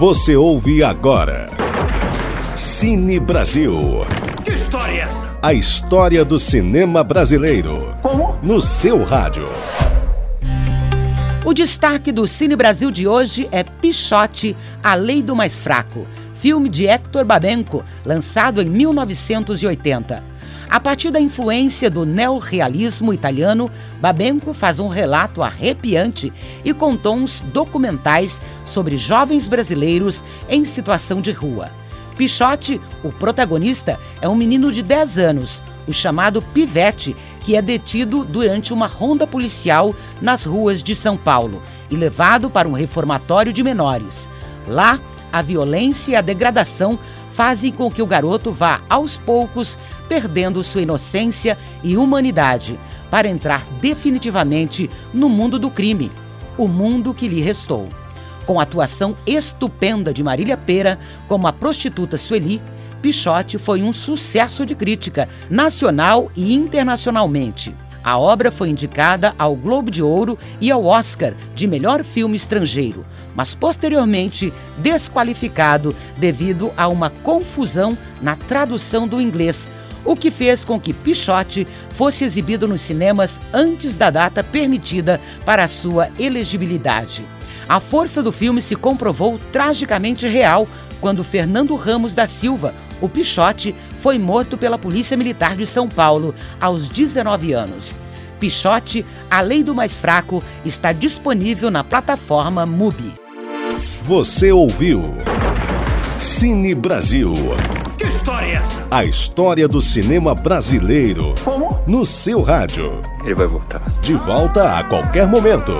Você ouve agora. Cine Brasil. Que história é essa? A história do cinema brasileiro. Como? No seu rádio. O destaque do Cine Brasil de hoje é Pichote, A Lei do Mais Fraco, filme de Hector Babenco, lançado em 1980. A partir da influência do neorrealismo italiano, Babenco faz um relato arrepiante e com tons documentais sobre jovens brasileiros em situação de rua. Pichote, o protagonista, é um menino de 10 anos, o chamado Pivete, que é detido durante uma ronda policial nas ruas de São Paulo e levado para um reformatório de menores. Lá, a violência e a degradação fazem com que o garoto vá, aos poucos, perdendo sua inocência e humanidade, para entrar definitivamente no mundo do crime, o mundo que lhe restou. Com a atuação estupenda de Marília Pera como a prostituta Sueli, Pichote foi um sucesso de crítica, nacional e internacionalmente. A obra foi indicada ao Globo de Ouro e ao Oscar de melhor filme estrangeiro, mas posteriormente desqualificado devido a uma confusão na tradução do inglês, o que fez com que Pichote fosse exibido nos cinemas antes da data permitida para sua elegibilidade. A força do filme se comprovou tragicamente real quando Fernando Ramos da Silva, o Pichote, foi morto pela Polícia Militar de São Paulo aos 19 anos. Pichote, A Lei do Mais Fraco, está disponível na plataforma MUBI. Você ouviu. Cine Brasil. Que história é essa? A história do cinema brasileiro. Como? No seu rádio. Ele vai voltar. De volta a qualquer momento.